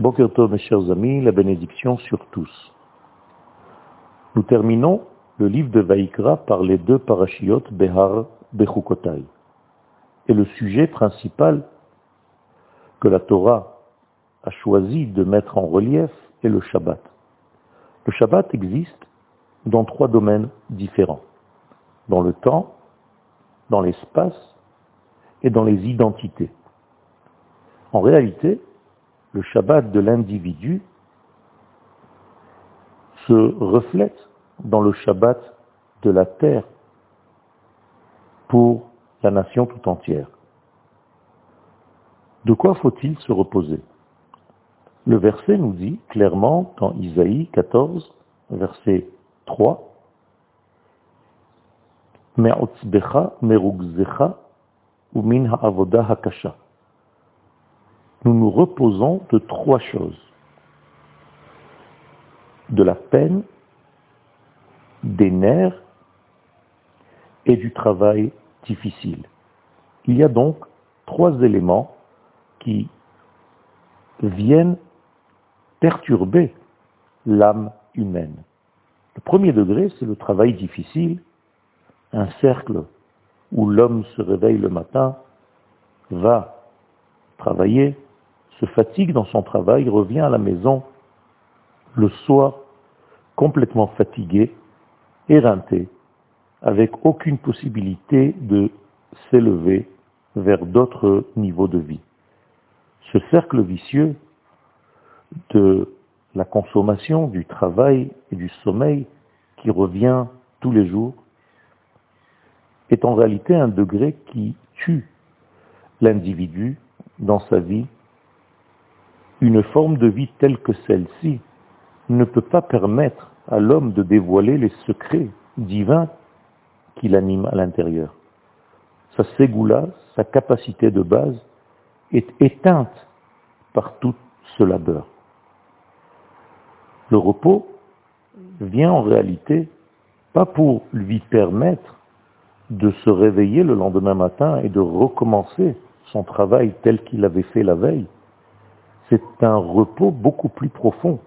Boker Tov, mes chers amis, la bénédiction sur tous. Nous terminons le livre de Vaikra par les deux parachiotes Behar Bechukotai. Et le sujet principal que la Torah a choisi de mettre en relief est le Shabbat. Le Shabbat existe dans trois domaines différents. Dans le temps, dans l'espace et dans les identités. En réalité, le Shabbat de l'individu se reflète dans le Shabbat de la terre pour la nation tout entière. De quoi faut-il se reposer? Le verset nous dit clairement dans Isaïe 14, verset 3, hakasha. Nous nous reposons de trois choses. De la peine, des nerfs et du travail difficile. Il y a donc trois éléments qui viennent perturber l'âme humaine. Le premier degré, c'est le travail difficile, un cercle où l'homme se réveille le matin, va travailler, se fatigue dans son travail, revient à la maison le soir complètement fatigué, éreinté, avec aucune possibilité de s'élever vers d'autres niveaux de vie. Ce cercle vicieux de la consommation, du travail et du sommeil qui revient tous les jours est en réalité un degré qui tue l'individu dans sa vie. Une forme de vie telle que celle-ci ne peut pas permettre à l'homme de dévoiler les secrets divins qui l'animent à l'intérieur. Sa ségoula, sa capacité de base, est éteinte par tout ce labeur. Le repos vient en réalité pas pour lui permettre de se réveiller le lendemain matin et de recommencer son travail tel qu'il avait fait la veille. C'est un repos beaucoup plus profond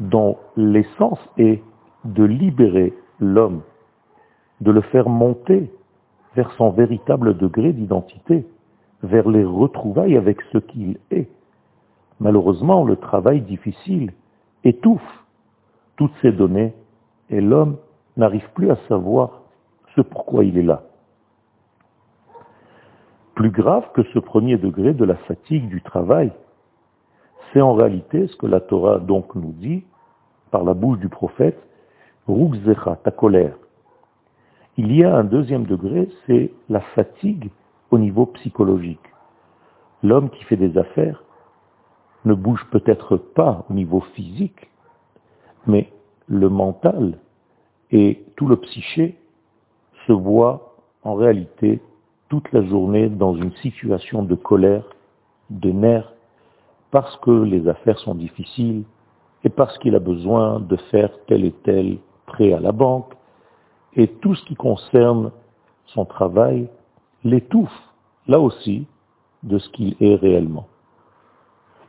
dont l'essence est de libérer l'homme, de le faire monter vers son véritable degré d'identité, vers les retrouvailles avec ce qu'il est. Malheureusement, le travail difficile étouffe toutes ces données et l'homme n'arrive plus à savoir ce pourquoi il est là. Plus grave que ce premier degré de la fatigue du travail, c'est en réalité ce que la Torah donc nous dit par la bouche du prophète, Rukzecha, ta colère. Il y a un deuxième degré, c'est la fatigue au niveau psychologique. L'homme qui fait des affaires ne bouge peut-être pas au niveau physique, mais le mental et tout le psyché se voient en réalité toute la journée dans une situation de colère, de nerfs, parce que les affaires sont difficiles et parce qu'il a besoin de faire tel et tel prêt à la banque, et tout ce qui concerne son travail l'étouffe, là aussi, de ce qu'il est réellement.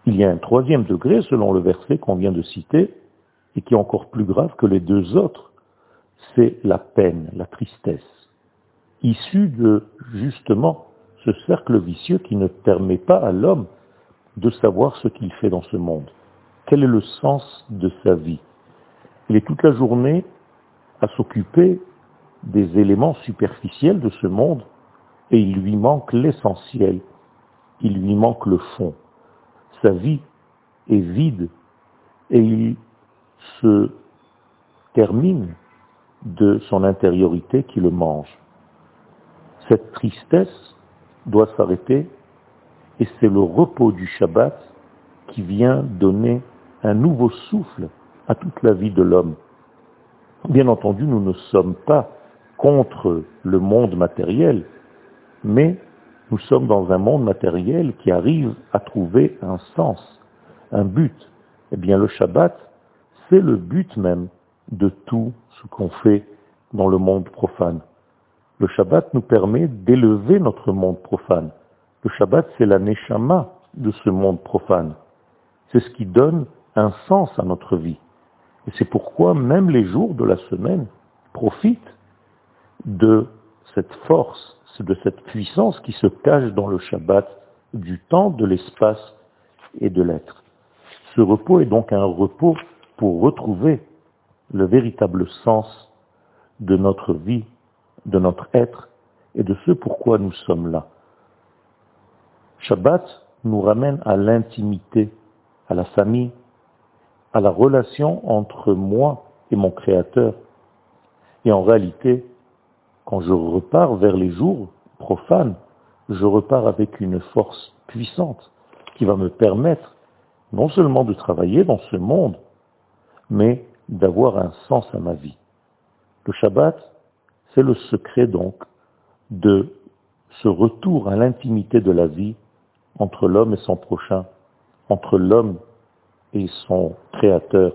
Il y a un troisième degré, selon le verset qu'on vient de citer, et qui est encore plus grave que les deux autres, c'est la peine, la tristesse, issue de, justement, ce cercle vicieux qui ne permet pas à l'homme de savoir ce qu'il fait dans ce monde. Quel est le sens de sa vie? Il est toute la journée à s'occuper des éléments superficiels de ce monde et il lui manque l'essentiel, il lui manque le fond. Sa vie est vide et il se termine de son intériorité qui le mange. Cette tristesse doit s'arrêter et c'est le repos du Shabbat qui vient donner un nouveau souffle à toute la vie de l'homme. Bien entendu, nous ne sommes pas contre le monde matériel, mais nous sommes dans un monde matériel qui arrive à trouver un sens, un but. Eh bien, le Shabbat, c'est le but même de tout ce qu'on fait dans le monde profane. Le Shabbat nous permet d'élever notre monde profane. Le Shabbat, c'est la neshama de ce monde profane. C'est ce qui donne un sens à notre vie. Et c'est pourquoi même les jours de la semaine profitent de cette force, de cette puissance qui se cache dans le Shabbat, du temps, de l'espace et de l'être. Ce repos est donc un repos pour retrouver le véritable sens de notre vie, de notre être et de ce pourquoi nous sommes là. Shabbat nous ramène à l'intimité, à la famille, à la relation entre moi et mon Créateur. Et en réalité, quand je repars vers les jours profanes, je repars avec une force puissante qui va me permettre non seulement de travailler dans ce monde, mais d'avoir un sens à ma vie. Le Shabbat, c'est le secret donc de ce retour à l'intimité de la vie entre l'homme et son prochain, entre l'homme et son créateur,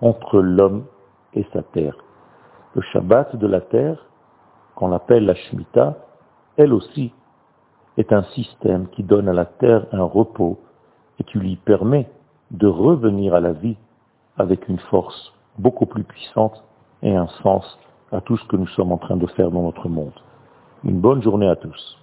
entre l'homme et sa terre. Le Shabbat de la terre, qu'on appelle la Shemitah, elle aussi est un système qui donne à la terre un repos et qui lui permet de revenir à la vie avec une force beaucoup plus puissante et un sens à tout ce que nous sommes en train de faire dans notre monde. Une bonne journée à tous.